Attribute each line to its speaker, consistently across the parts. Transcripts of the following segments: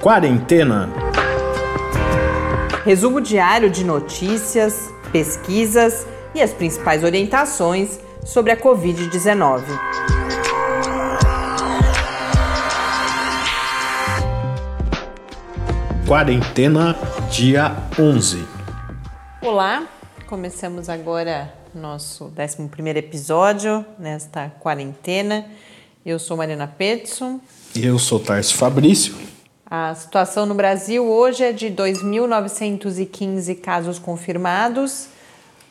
Speaker 1: Quarentena.
Speaker 2: Resumo diário de notícias, pesquisas e as principais orientações sobre a Covid-19.
Speaker 1: Quarentena, dia 11.
Speaker 2: Olá, começamos agora nosso 11 episódio nesta quarentena. Eu sou Mariana Petson.
Speaker 1: E eu sou Tarso Fabrício.
Speaker 2: A situação no Brasil hoje é de 2.915 casos confirmados,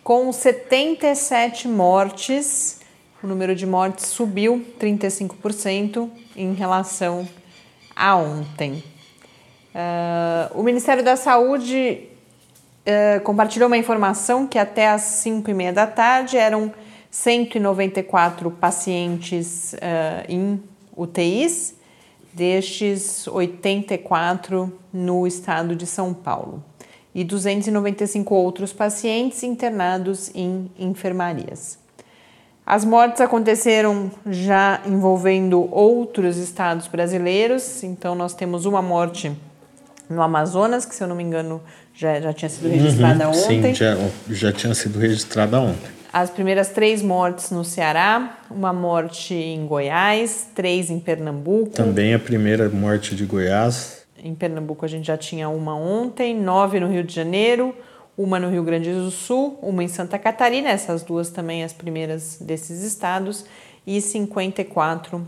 Speaker 2: com 77 mortes. O número de mortes subiu 35% em relação a ontem. Uh, o Ministério da Saúde uh, compartilhou uma informação que até às 5 e meia da tarde eram 194 pacientes uh, em UTIs, destes 84 no estado de São Paulo, e 295 outros pacientes internados em enfermarias. As mortes aconteceram já envolvendo outros estados brasileiros, então nós temos uma morte no Amazonas, que se eu não me engano já, já tinha sido registrada uhum, ontem.
Speaker 1: Sim, já, já tinha sido registrada ontem.
Speaker 2: As primeiras três mortes no Ceará, uma morte em Goiás, três em Pernambuco.
Speaker 1: Também a primeira morte de Goiás.
Speaker 2: Em Pernambuco a gente já tinha uma ontem, nove no Rio de Janeiro, uma no Rio Grande do Sul, uma em Santa Catarina, essas duas também as primeiras desses estados, e 54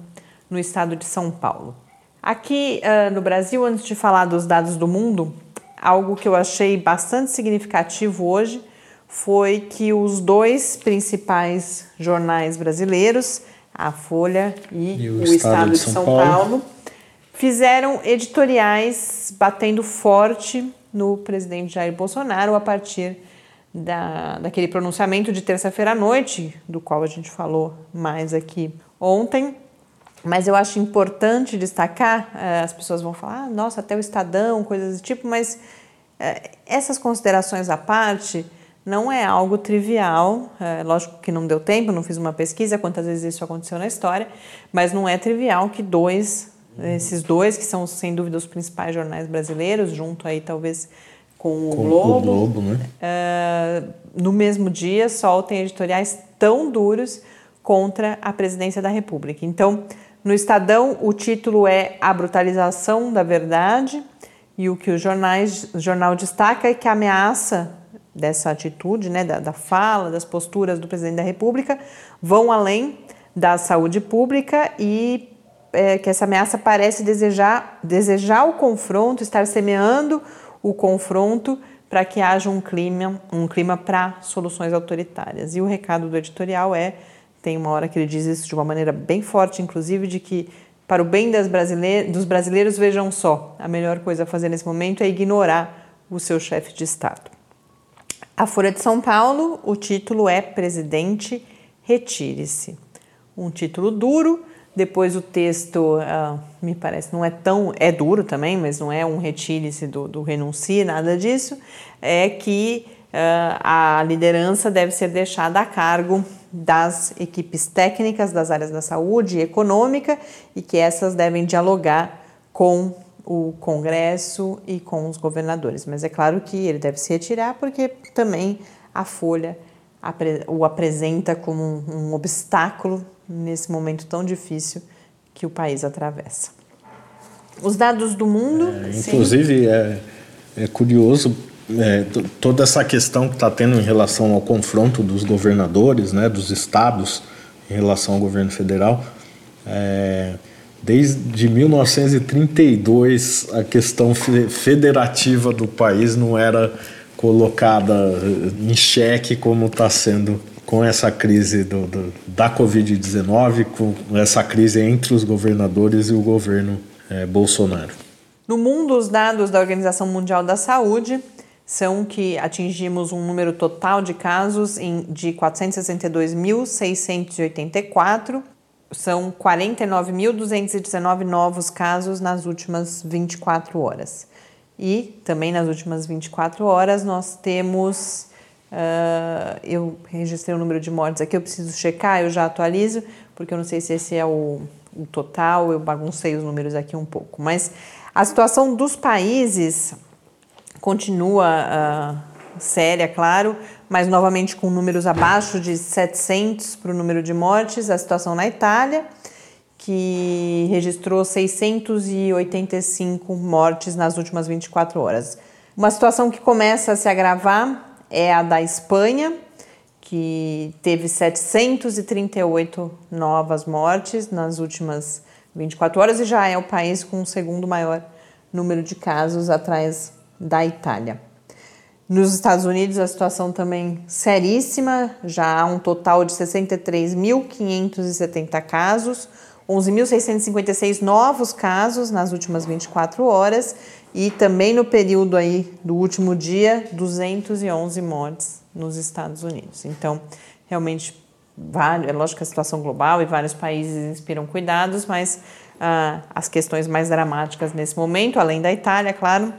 Speaker 2: no estado de São Paulo. Aqui uh, no Brasil, antes de falar dos dados do mundo, algo que eu achei bastante significativo hoje foi que os dois principais jornais brasileiros, a Folha e, e o, o, Estado, Estado de São, São Paulo, Paulo, fizeram editoriais batendo forte no presidente Jair Bolsonaro a partir da, daquele pronunciamento de terça-feira à noite, do qual a gente falou mais aqui ontem. Mas eu acho importante destacar, eh, as pessoas vão falar, ah, nossa, até o Estadão, coisas do tipo, mas eh, essas considerações à parte, não é algo trivial, é, lógico que não deu tempo, não fiz uma pesquisa quantas vezes isso aconteceu na história, mas não é trivial que dois, esses dois, que são sem dúvida os principais jornais brasileiros, junto aí talvez com o com Globo, o Globo né? é, no mesmo dia soltem editoriais tão duros contra a presidência da República. Então, no Estadão, o título é A Brutalização da Verdade, e o que o, jornais, o jornal destaca é que a ameaça dessa atitude, né, da, da fala, das posturas do presidente da República, vão além da saúde pública e é, que essa ameaça parece desejar, desejar o confronto, estar semeando o confronto para que haja um clima, um clima para soluções autoritárias. E o recado do editorial é, tem uma hora que ele diz isso de uma maneira bem forte, inclusive, de que para o bem brasileiros, dos brasileiros, vejam só, a melhor coisa a fazer nesse momento é ignorar o seu chefe de Estado. A Folha de São Paulo, o título é Presidente, retire-se. Um título duro, depois o texto, uh, me parece, não é tão. é duro também, mas não é um retire-se do, do renuncie, nada disso. É que uh, a liderança deve ser deixada a cargo das equipes técnicas das áreas da saúde e econômica e que essas devem dialogar com o Congresso e com os governadores. Mas é claro que ele deve se retirar porque também a Folha o apresenta como um, obstáculo nesse momento tão difícil que o país atravessa. Os dados do mundo.
Speaker 1: É, inclusive, é, é, curioso é, toda essa questão que está tendo em relação ao confronto dos governadores, né, dos estados, em relação ao governo federal. É, Desde 1932, a questão federativa do país não era colocada em xeque como está sendo com essa crise do, do da Covid-19, com essa crise entre os governadores e o governo é, Bolsonaro.
Speaker 2: No mundo, os dados da Organização Mundial da Saúde são que atingimos um número total de casos de 462.684 são 49.219 novos casos nas últimas 24 horas. E também nas últimas 24 horas nós temos. Uh, eu registrei o número de mortes aqui, eu preciso checar, eu já atualizo, porque eu não sei se esse é o, o total, eu baguncei os números aqui um pouco. Mas A situação dos países continua uh, séria, claro, mas novamente com números abaixo de 700 para o número de mortes. A situação na Itália, que registrou 685 mortes nas últimas 24 horas. Uma situação que começa a se agravar é a da Espanha, que teve 738 novas mortes nas últimas 24 horas e já é o país com o segundo maior número de casos atrás da Itália. Nos Estados Unidos, a situação também seríssima, já há um total de 63.570 casos, 11.656 novos casos nas últimas 24 horas e também no período aí do último dia, 211 mortes nos Estados Unidos. Então, realmente, é lógico que a situação global e vários países inspiram cuidados, mas ah, as questões mais dramáticas nesse momento, além da Itália, claro,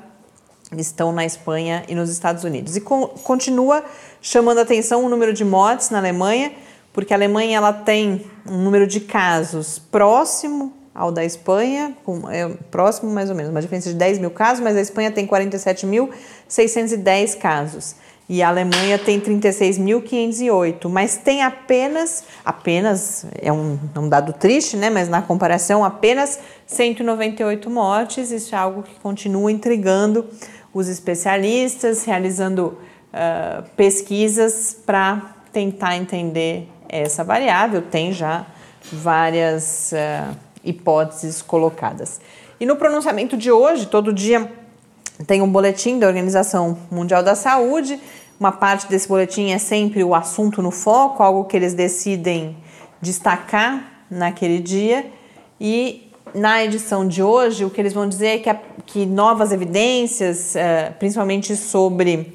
Speaker 2: estão na Espanha e nos Estados Unidos. E co continua chamando atenção o número de mortes na Alemanha, porque a Alemanha ela tem um número de casos próximo ao da Espanha, com, é, próximo mais ou menos, uma diferença de 10 mil casos, mas a Espanha tem 47.610 casos e a Alemanha tem 36.508, mas tem apenas, apenas, é um, é um dado triste, né? mas na comparação, apenas 198 mortes. Isso é algo que continua intrigando os especialistas, realizando uh, pesquisas para tentar entender essa variável. Tem já várias uh, hipóteses colocadas. E no pronunciamento de hoje, todo dia tem um boletim da Organização Mundial da Saúde. Uma parte desse boletim é sempre o assunto no foco, algo que eles decidem destacar naquele dia. E na edição de hoje, o que eles vão dizer é que, a, que novas evidências, uh, principalmente sobre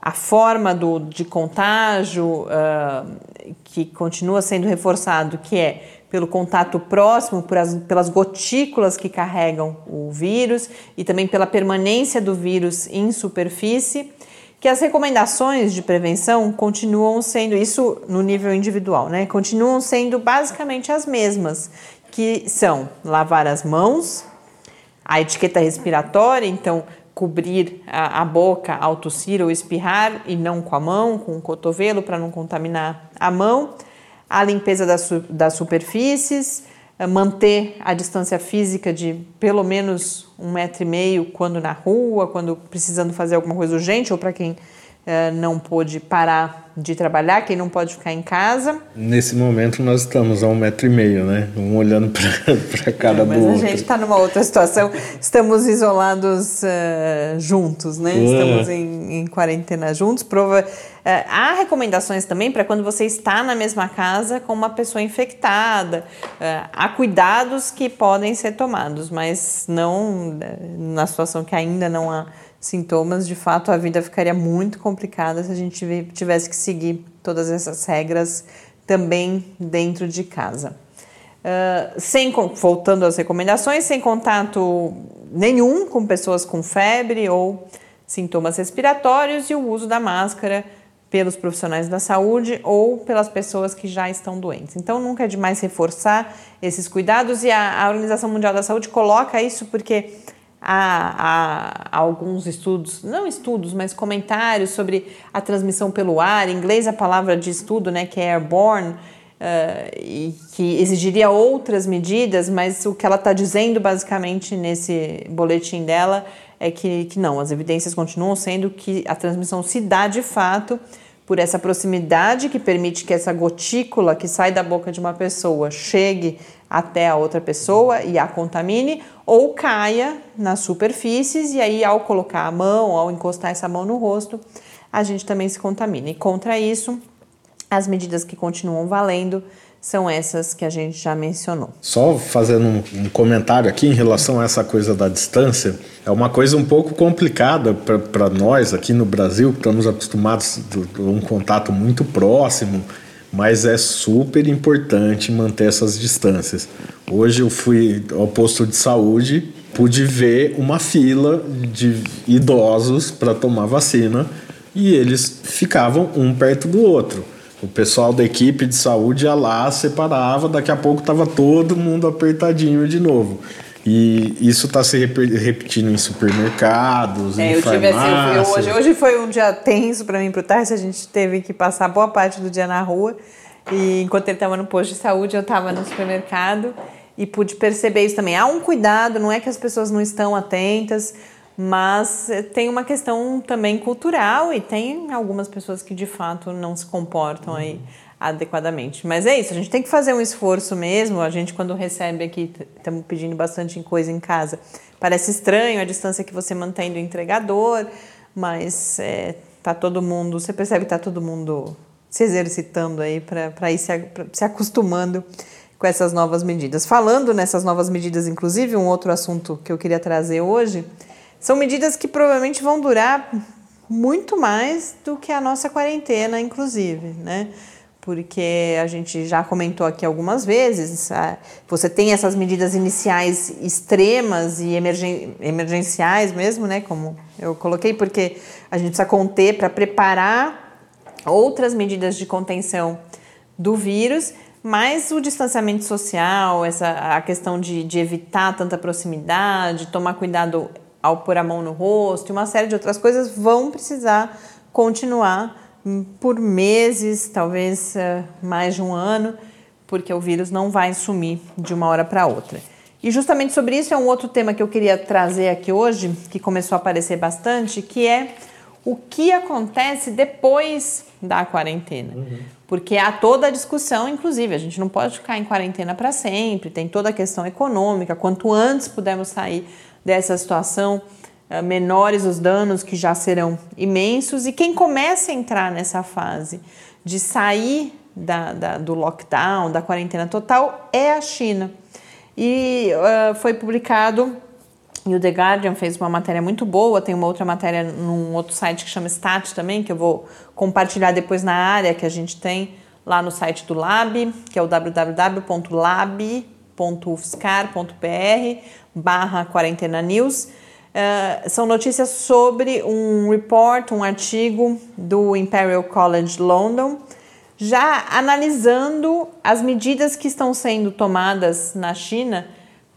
Speaker 2: a forma do, de contágio, uh, que continua sendo reforçado, que é pelo contato próximo, pelas, pelas gotículas que carregam o vírus e também pela permanência do vírus em superfície, que as recomendações de prevenção continuam sendo, isso no nível individual, né? Continuam sendo basicamente as mesmas, que são lavar as mãos, a etiqueta respiratória, então cobrir a, a, boca ao tossir ou espirrar e não com a mão, com o cotovelo para não contaminar a mão, a limpeza das, das superfícies, eh, manter a distância física de pelo menos um metro e meio quando na rua, quando precisando fazer alguma coisa urgente ou para quem não pôde parar de trabalhar, quem não pode ficar em casa.
Speaker 1: Nesse momento nós estamos a um metro e meio, né? Um olhando para cada é,
Speaker 2: mas
Speaker 1: do
Speaker 2: Mas a gente está numa outra situação, estamos isolados uh, juntos, né? Uh. Estamos em, em, quarentena juntos. Prova, uh, há recomendações também para quando você está na mesma casa com uma pessoa infectada. há cuidados que podem ser tomados, mas não na situação que ainda não há sintomas, de fato a vida ficaria muito complicada se a gente tivesse que seguir todas essas regras também dentro de casa. Uh, sem, voltando às recomendações, sem contato nenhum com pessoas com febre ou sintomas respiratórios e o uso da máscara pelos profissionais da saúde ou pelas pessoas que já estão doentes. Então, nunca é demais reforçar esses cuidados e a, a Organização Mundial da Saúde coloca isso porque há, alguns estudos, não estudos, mas comentários sobre a transmissão pelo ar. Em inglês, a palavra de estudo, né, que é airborne, uh, e que exigiria outras medidas, mas o que ela está dizendo basicamente nesse boletim dela é que, que não, as evidências continuam sendo que a transmissão se dá de fato por essa proximidade que permite que essa gotícula que sai da boca de uma pessoa chegue até a outra pessoa e a contamine, ou caia nas superfícies e aí ao colocar a mão, ao encostar essa mão no rosto, a gente também se contamina. E contra isso, as medidas que continuam valendo são essas que a gente já mencionou.
Speaker 1: Só fazendo um, um comentário aqui em relação a essa coisa da distância, é uma coisa um pouco complicada para nós aqui no Brasil, que estamos acostumados a um contato muito próximo mas é super importante manter essas distâncias. Hoje eu fui ao posto de saúde, pude ver uma fila de idosos para tomar vacina e eles ficavam um perto do outro. O pessoal da equipe de saúde ia lá, separava, daqui a pouco estava todo mundo apertadinho de novo. E isso está se repetindo em supermercados, é, em eu tive assim,
Speaker 2: eu, hoje, hoje foi um dia tenso para mim para o Tarso, a gente teve que passar boa parte do dia na rua. E enquanto ele estava no posto de saúde, eu estava no supermercado e pude perceber isso também. Há um cuidado, não é que as pessoas não estão atentas, mas eh, tem uma questão também cultural e tem algumas pessoas que de fato não se comportam aí adequadamente. Mas é isso, a gente tem que fazer um esforço mesmo. A gente, quando recebe aqui, estamos pedindo bastante coisa em casa. Parece estranho a distância que você mantém do entregador, mas é, tá todo mundo, você percebe que tá todo mundo se exercitando aí para ir se, se acostumando com essas novas medidas. Falando nessas novas medidas, inclusive, um outro assunto que eu queria trazer hoje são medidas que provavelmente vão durar muito mais do que a nossa quarentena, inclusive, né? Porque a gente já comentou aqui algumas vezes, você tem essas medidas iniciais extremas e emergen emergenciais mesmo, né? Como eu coloquei, porque a gente precisa conter para preparar outras medidas de contenção do vírus, mas o distanciamento social, essa, a questão de, de evitar tanta proximidade, tomar cuidado ao pôr a mão no rosto e uma série de outras coisas vão precisar continuar por meses, talvez eh, mais de um ano, porque o vírus não vai sumir de uma hora para outra. E justamente sobre isso é um outro tema que eu queria trazer aqui hoje, que começou a aparecer bastante, que é o que acontece depois da quarentena. Uhum. Porque há toda a discussão, inclusive, a gente não pode ficar em quarentena para sempre, tem toda a questão econômica, quanto antes pudermos sair dessa situação, eh, menores os danos que já serão imensos. E quem começa a entrar nessa fase de sair da, da, do lockdown, da quarentena total, é a China. E uh, foi publicado, e o The Guardian fez uma matéria muito boa, tem uma outra matéria num outro site que chama Stat também, que eu vou compartilhar depois na área que a gente tem lá no site do Lab, que é o www.lab.ufscar.br barra quarentena news. Uh, são notícias sobre um report, um artigo do Imperial College London, já analisando as medidas que estão sendo tomadas na China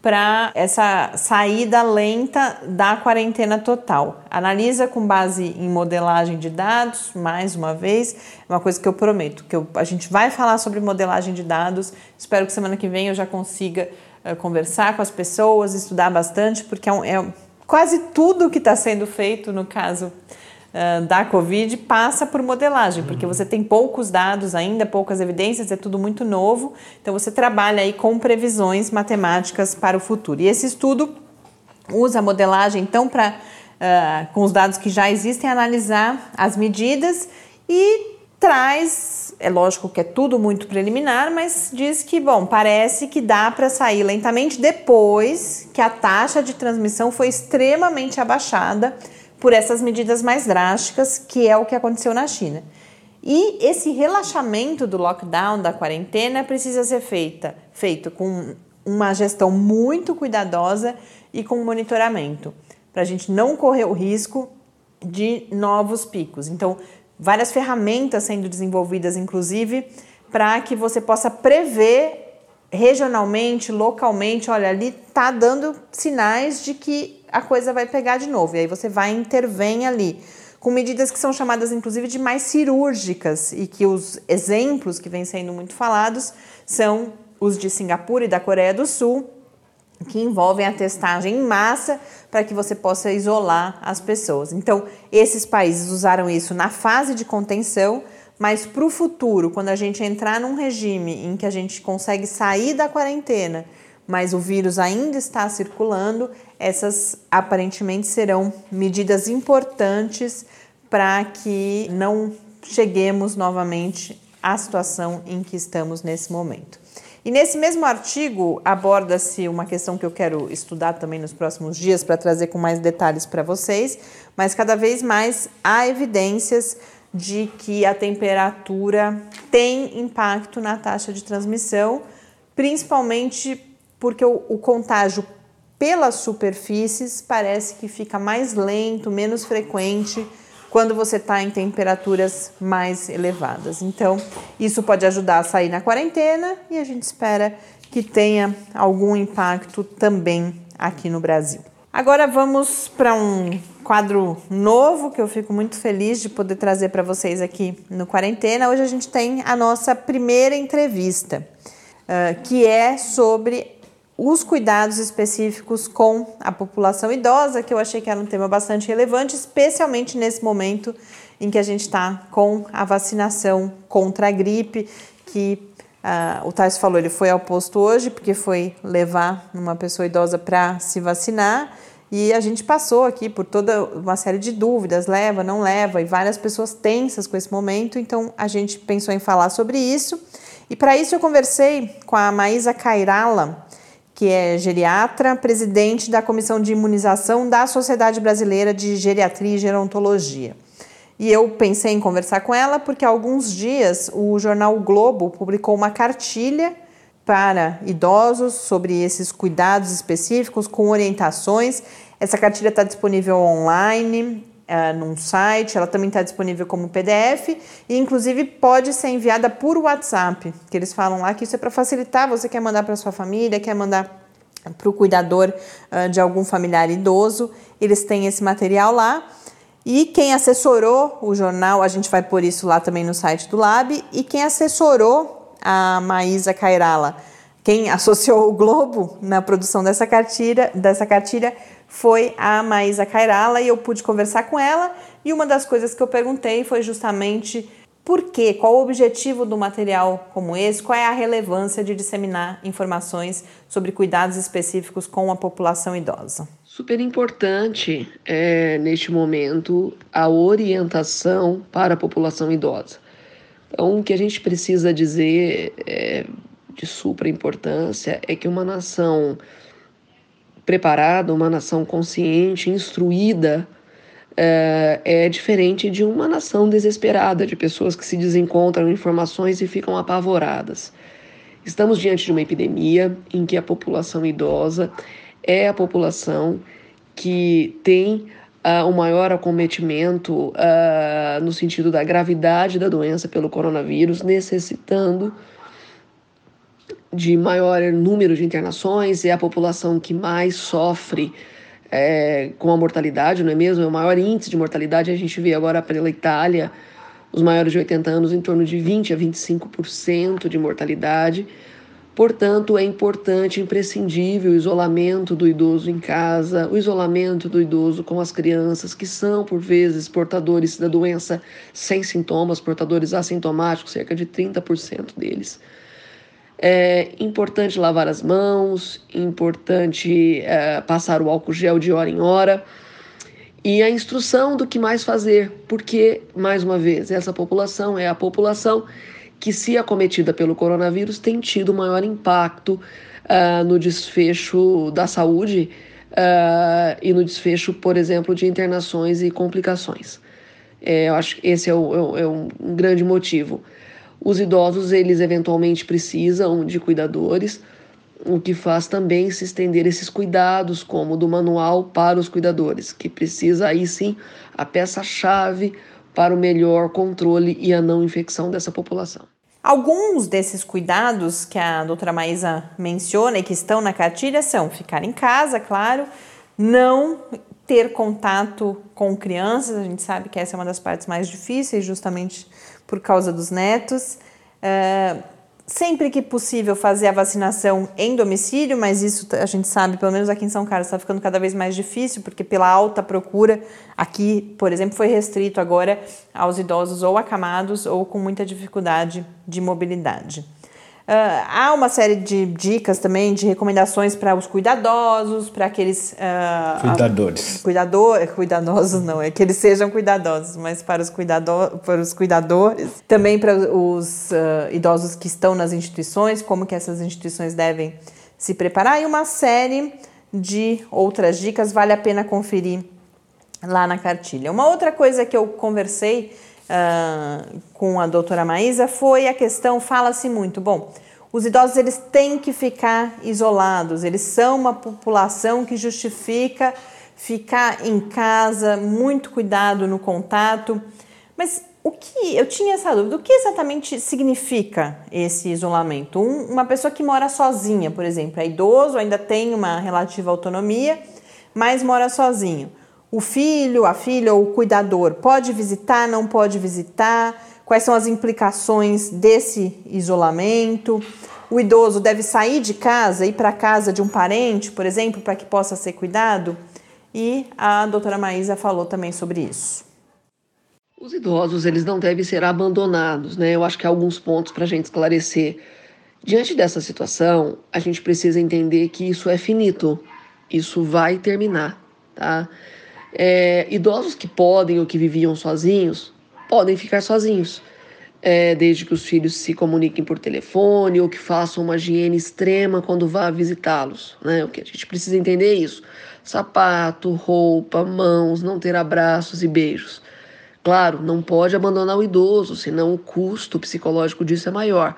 Speaker 2: para essa saída lenta da quarentena total. Analisa com base em modelagem de dados, mais uma vez, é uma coisa que eu prometo, que eu, a gente vai falar sobre modelagem de dados. Espero que semana que vem eu já consiga uh, conversar com as pessoas, estudar bastante, porque é, um, é quase tudo que está sendo feito no caso uh, da Covid passa por modelagem, porque você tem poucos dados ainda, poucas evidências, é tudo muito novo. Então você trabalha aí com previsões matemáticas para o futuro. E esse estudo usa a modelagem então para uh, com os dados que já existem analisar as medidas e traz, é lógico que é tudo muito preliminar, mas diz que, bom, parece que dá para sair lentamente depois que a taxa de transmissão foi extremamente abaixada por essas medidas mais drásticas, que é o que aconteceu na China. E esse relaxamento do lockdown, da quarentena, precisa ser feita, feito com uma gestão muito cuidadosa e com monitoramento, para a gente não correr o risco de novos picos. Então, várias ferramentas sendo desenvolvidas, inclusive, para que você possa prever regionalmente, localmente, olha, ali está dando sinais de que a coisa vai pegar de novo. E aí você vai intervém ali com medidas que são chamadas inclusive de mais cirúrgicas e que os exemplos que vêm sendo muito falados são os de Singapura e da Coreia do Sul, que envolvem a testagem em massa para que você possa isolar as pessoas. Então, esses países usaram isso na fase de contenção, mas para o futuro, quando a gente entrar num regime em que a gente consegue sair da quarentena, mas o vírus ainda está circulando, essas aparentemente serão medidas importantes para que não cheguemos novamente à situação em que estamos nesse momento. E nesse mesmo artigo aborda-se uma questão que eu quero estudar também nos próximos dias para trazer com mais detalhes para vocês, mas cada vez mais há evidências de que a temperatura tem impacto na taxa de transmissão, principalmente porque o, o contágio pelas superfícies parece que fica mais lento, menos frequente quando você está em temperaturas mais elevadas. Então, isso pode ajudar a sair na quarentena e a gente espera que tenha algum impacto também aqui no Brasil. Agora vamos para um quadro novo que eu fico muito feliz de poder trazer para vocês aqui no Quarentena. Hoje a gente tem a nossa primeira entrevista, uh, que é sobre os cuidados específicos com a população idosa, que eu achei que era um tema bastante relevante, especialmente nesse momento em que a gente está com a vacinação contra a gripe, que uh, o Tais falou, ele foi ao posto hoje porque foi levar uma pessoa idosa para se vacinar e a gente passou aqui por toda uma série de dúvidas, leva, não leva, e várias pessoas tensas com esse momento, então a gente pensou em falar sobre isso. E para isso eu conversei com a Maísa Cairala, que é geriatra, presidente da Comissão de Imunização da Sociedade Brasileira de Geriatria e Gerontologia. E eu pensei em conversar com ela porque há alguns dias o jornal o Globo publicou uma cartilha para idosos sobre esses cuidados específicos com orientações. Essa cartilha está disponível online, uh, num site, ela também está disponível como PDF e, inclusive, pode ser enviada por WhatsApp, que eles falam lá que isso é para facilitar. Você quer mandar para sua família, quer mandar para o cuidador uh, de algum familiar idoso, eles têm esse material lá. E quem assessorou o jornal, a gente vai pôr isso lá também no site do Lab, e quem assessorou a Maísa Cairala, quem associou o Globo na produção dessa cartilha, dessa cartilha foi a Maísa Cairala e eu pude conversar com ela. E uma das coisas que eu perguntei foi justamente por quê, qual o objetivo do material como esse, qual é a relevância de disseminar informações sobre cuidados específicos com a população idosa.
Speaker 3: Super importante é, neste momento a orientação para a população idosa. Então, o que a gente precisa dizer é, de supra importância é que uma nação preparada, uma nação consciente, instruída, é, é diferente de uma nação desesperada, de pessoas que se desencontram informações e ficam apavoradas. Estamos diante de uma epidemia em que a população idosa é a população que tem uh, o maior acometimento uh, no sentido da gravidade da doença pelo coronavírus, necessitando de maior número de internações, é a população que mais sofre é, com a mortalidade, não é mesmo? É o maior índice de mortalidade. A gente vê agora pela Itália, os maiores de 80 anos, em torno de 20 a 25% de mortalidade. Portanto, é importante, imprescindível o isolamento do idoso em casa, o isolamento do idoso com as crianças, que são, por vezes, portadores da doença sem sintomas, portadores assintomáticos, cerca de 30% deles. É importante lavar as mãos, importante é, passar o álcool gel de hora em hora e a instrução do que mais fazer, porque, mais uma vez, essa população é a população que, se acometida pelo coronavírus, tem tido maior impacto uh, no desfecho da saúde uh, e no desfecho, por exemplo, de internações e complicações. É, eu acho que esse é, o, é, é um, um grande motivo. Os idosos, eles eventualmente precisam de cuidadores, o que faz também se estender esses cuidados, como do manual para os cuidadores, que precisa aí sim a peça-chave para o melhor controle e a não infecção dessa população.
Speaker 2: Alguns desses cuidados que a doutora Maísa menciona e que estão na cartilha são ficar em casa, claro, não ter contato com crianças, a gente sabe que essa é uma das partes mais difíceis, justamente por causa dos netos. Uh, sempre que possível fazer a vacinação em domicílio, mas isso a gente sabe, pelo menos aqui em São Carlos, está ficando cada vez mais difícil, porque pela alta procura, aqui, por exemplo, foi restrito agora aos idosos ou acamados ou com muita dificuldade de mobilidade. Uh, há uma série de dicas também, de recomendações para os cuidadosos, para aqueles.
Speaker 1: Uh, cuidadores.
Speaker 2: Cuidador, cuidadosos não, é que eles sejam cuidadosos, mas para os, cuidador, para os cuidadores. Também para os uh, idosos que estão nas instituições, como que essas instituições devem se preparar. E uma série de outras dicas, vale a pena conferir lá na cartilha. Uma outra coisa que eu conversei uh, com a doutora Maísa foi a questão, fala-se muito, bom, os idosos eles têm que ficar isolados, eles são uma população que justifica ficar em casa, muito cuidado no contato, mas o que eu tinha essa dúvida, o que exatamente significa esse isolamento? Um, uma pessoa que mora sozinha, por exemplo, é idoso, ainda tem uma relativa autonomia, mas mora sozinho. O filho, a filha ou o cuidador pode visitar, não pode visitar? Quais são as implicações desse isolamento? O idoso deve sair de casa, ir para a casa de um parente, por exemplo, para que possa ser cuidado? E a doutora Maísa falou também sobre isso.
Speaker 3: Os idosos, eles não devem ser abandonados, né? Eu acho que há alguns pontos para a gente esclarecer. Diante dessa situação, a gente precisa entender que isso é finito, isso vai terminar, tá? É, idosos que podem ou que viviam sozinhos, podem ficar sozinhos, é, desde que os filhos se comuniquem por telefone ou que façam uma higiene extrema quando vá visitá-los, né? O que a gente precisa entender é isso: sapato, roupa, mãos, não ter abraços e beijos. Claro, não pode abandonar o idoso, senão o custo psicológico disso é maior.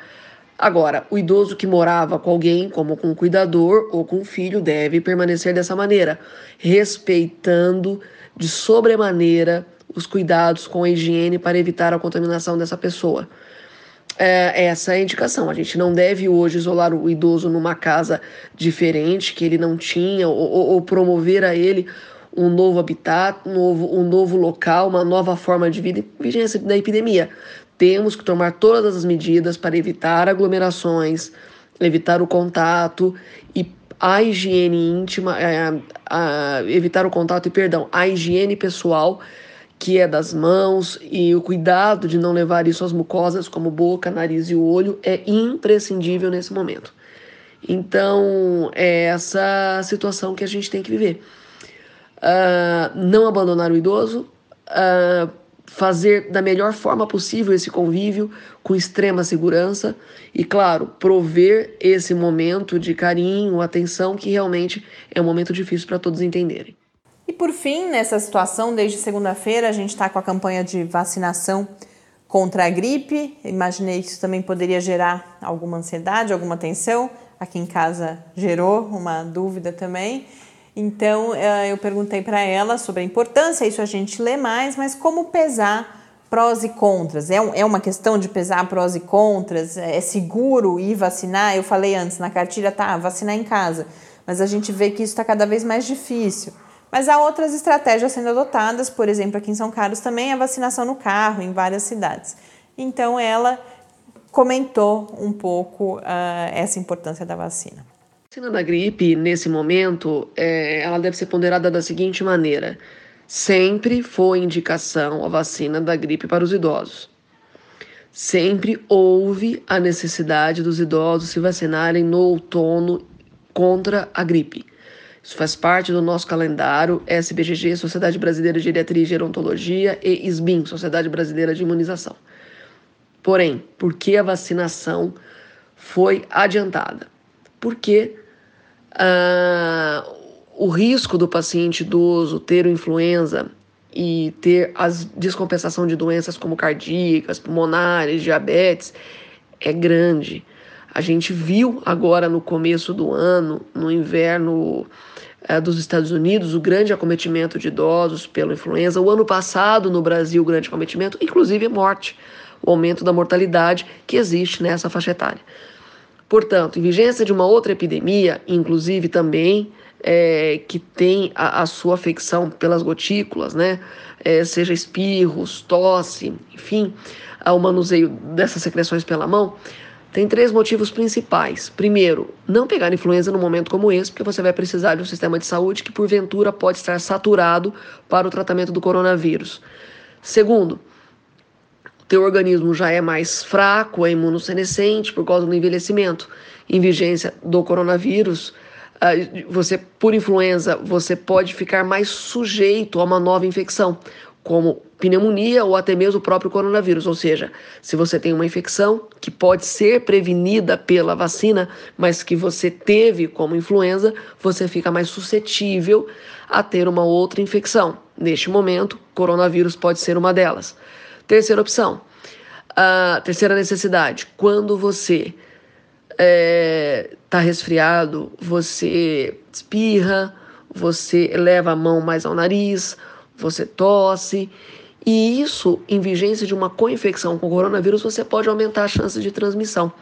Speaker 3: Agora, o idoso que morava com alguém, como com um cuidador ou com um filho, deve permanecer dessa maneira, respeitando de sobremaneira os cuidados com a higiene para evitar a contaminação dessa pessoa. É, essa é a indicação. A gente não deve hoje isolar o idoso numa casa diferente que ele não tinha ou, ou promover a ele um novo habitat, um novo, um novo local, uma nova forma de vida em vigência da epidemia. Temos que tomar todas as medidas para evitar aglomerações, evitar o contato e a higiene íntima, a, a, evitar o contato e, perdão, a higiene pessoal, que é das mãos, e o cuidado de não levar isso às mucosas, como boca, nariz e olho, é imprescindível nesse momento. Então, é essa situação que a gente tem que viver uh, não abandonar o idoso, uh, fazer da melhor forma possível esse convívio com extrema segurança e, claro, prover esse momento de carinho, atenção, que realmente é um momento difícil para todos entenderem.
Speaker 2: E por fim, nessa situação, desde segunda-feira, a gente está com a campanha de vacinação contra a gripe. Imaginei que isso também poderia gerar alguma ansiedade, alguma tensão. Aqui em casa gerou uma dúvida também. Então eh, eu perguntei para ela sobre a importância, isso a gente lê mais, mas como pesar prós e contras? É, é uma questão de pesar prós e contras? É seguro ir vacinar? Eu falei antes na cartilha, tá, vacinar em casa, mas a gente vê que isso está cada vez mais difícil. Mas há outras estratégias sendo adotadas, por exemplo, aqui em São Carlos também a vacinação no carro, em várias cidades. Então ela comentou um pouco uh, essa importância da vacina.
Speaker 3: A vacina da gripe, nesse momento, é, ela deve ser ponderada da seguinte maneira: sempre foi indicação a vacina da gripe para os idosos. Sempre houve a necessidade dos idosos se vacinarem no outono contra a gripe. Isso faz parte do nosso calendário SBGG, Sociedade Brasileira de Geriatria e Gerontologia, e SBIM, Sociedade Brasileira de Imunização. Porém, por que a vacinação foi adiantada? Porque ah, o risco do paciente idoso ter influenza e ter a descompensação de doenças como cardíacas, pulmonares, diabetes é grande. A gente viu agora no começo do ano, no inverno é, dos Estados Unidos, o grande acometimento de idosos pela influenza. O ano passado, no Brasil, o grande acometimento, inclusive morte, o aumento da mortalidade que existe nessa faixa etária. Portanto, em vigência de uma outra epidemia, inclusive também é, que tem a, a, sua afecção pelas gotículas, né? É, seja espirros, tosse, enfim, o manuseio dessas secreções pela mão, tem três motivos principais. Primeiro, não pegar influenza num momento como esse, porque você vai precisar de um sistema de saúde que, porventura, pode estar saturado para o tratamento do coronavírus. Segundo, teu organismo já é mais fraco, é imunossenescente por causa do envelhecimento. Em vigência do coronavírus, ah, você por influenza, você pode ficar mais sujeito a uma nova infecção, como pneumonia ou até mesmo o próprio coronavírus. Ou seja, se você tem uma infecção que pode ser prevenida pela vacina, mas que você teve como influenza, você fica mais suscetível a ter uma outra infecção. Neste momento, coronavírus pode ser uma delas. Terceira opção. A terceira necessidade. Quando você está é, tá resfriado, você espirra, você leva a mão mais ao nariz, você tosse E isso, em vigência de uma co-infecção com coronavírus, você pode aumentar a chance de transmissão.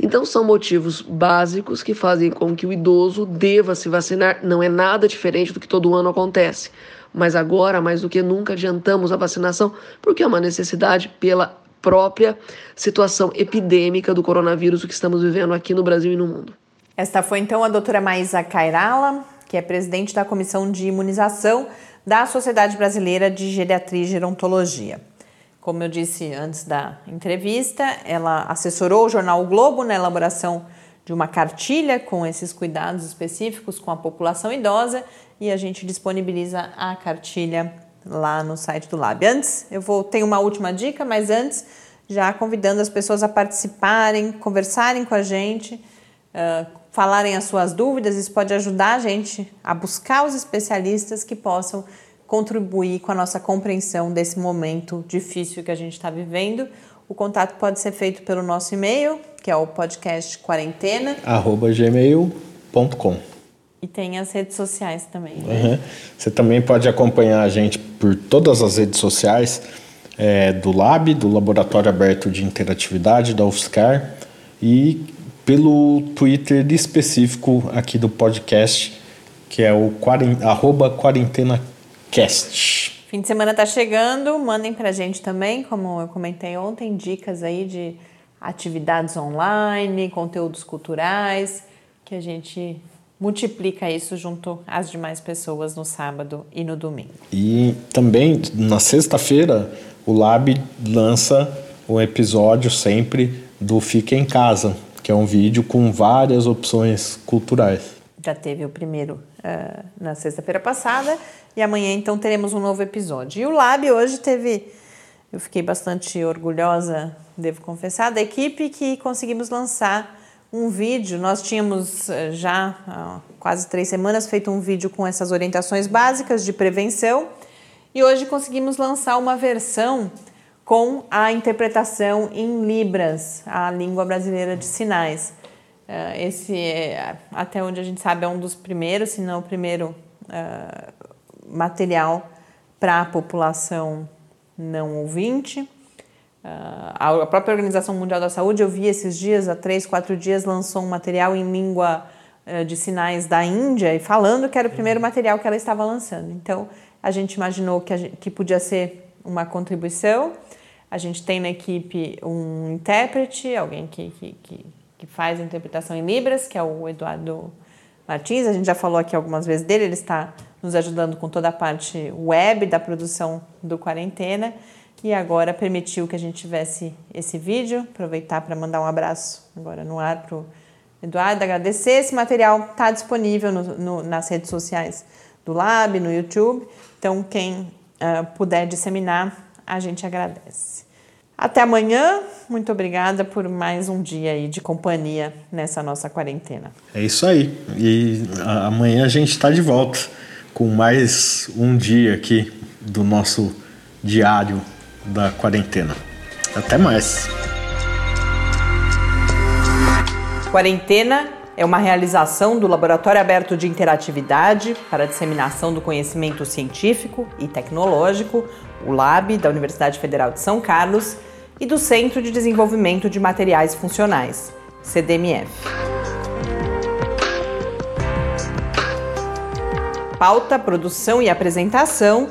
Speaker 3: Então, são motivos básicos que fazem com que o idoso deva se vacinar. Não é nada diferente do que todo ano acontece. Mas agora, mais do que nunca, adiantamos a vacinação, porque é uma necessidade pela própria situação epidêmica do coronavírus que estamos vivendo aqui no Brasil e no mundo.
Speaker 2: Esta foi então a doutora Maísa Cairala, que é presidente da Comissão de Imunização da Sociedade Brasileira de Geriatria e Gerontologia. Como eu disse antes da entrevista, ela assessorou o jornal o Globo na elaboração de uma cartilha com esses cuidados específicos com a população idosa e a gente disponibiliza a cartilha lá no site do Lab. Antes, eu vou ter uma última dica, mas antes, já convidando as pessoas a participarem, conversarem com a gente, uh, falarem as suas dúvidas, isso pode ajudar a gente a buscar os especialistas que possam contribuir com a nossa compreensão desse momento difícil que a gente está vivendo. O contato pode ser feito pelo nosso e-mail, que é o podcast
Speaker 1: gmail.com
Speaker 2: E tem as redes sociais também.
Speaker 1: Né? Uhum. Você também pode acompanhar a gente por todas as redes sociais é, do Lab, do Laboratório Aberto de Interatividade da UFSCar e pelo Twitter específico aqui do podcast, que é o arroba quarentenacast Cast.
Speaker 2: Fim de semana tá chegando, mandem pra gente também, como eu comentei ontem, dicas aí de atividades online, conteúdos culturais, que a gente multiplica isso junto às demais pessoas no sábado e no domingo.
Speaker 1: E também na sexta-feira o Lab lança o episódio sempre do Fica em Casa, que é um vídeo com várias opções culturais.
Speaker 2: Já teve o primeiro uh, na sexta-feira passada e amanhã então teremos um novo episódio. E o Lab hoje teve, eu fiquei bastante orgulhosa, devo confessar, da equipe que conseguimos lançar um vídeo. Nós tínhamos eh, já há quase três semanas feito um vídeo com essas orientações básicas de prevenção e hoje conseguimos lançar uma versão com a interpretação em Libras, a língua brasileira de sinais. Eh, esse, é, até onde a gente sabe, é um dos primeiros, se não o primeiro uh, material para a população não ouvinte. Ah, a própria Organização Mundial da Saúde, eu vi esses dias, há três, quatro dias, lançou um material em língua eh, de sinais da Índia e falando que era o primeiro material que ela estava lançando. Então, a gente imaginou que, gente, que podia ser uma contribuição. A gente tem na equipe um intérprete, alguém que, que, que, que faz a interpretação em Libras, que é o Eduardo Martins. A gente já falou aqui algumas vezes dele, ele está nos ajudando com toda a parte web da produção do Quarentena e agora permitiu que a gente tivesse esse vídeo. Aproveitar para mandar um abraço agora no ar para o Eduardo, agradecer. Esse material está disponível no, no, nas redes sociais do Lab, no YouTube. Então, quem uh, puder disseminar, a gente agradece. Até amanhã. Muito obrigada por mais um dia aí de companhia nessa nossa quarentena.
Speaker 1: É isso aí. E amanhã a gente está de volta com mais um dia aqui do nosso diário da quarentena. Até mais.
Speaker 2: Quarentena é uma realização do Laboratório Aberto de Interatividade para a Disseminação do Conhecimento Científico e Tecnológico, o LAB, da Universidade Federal de São Carlos, e do Centro de Desenvolvimento de Materiais Funcionais, CDMF. Pauta, produção e apresentação: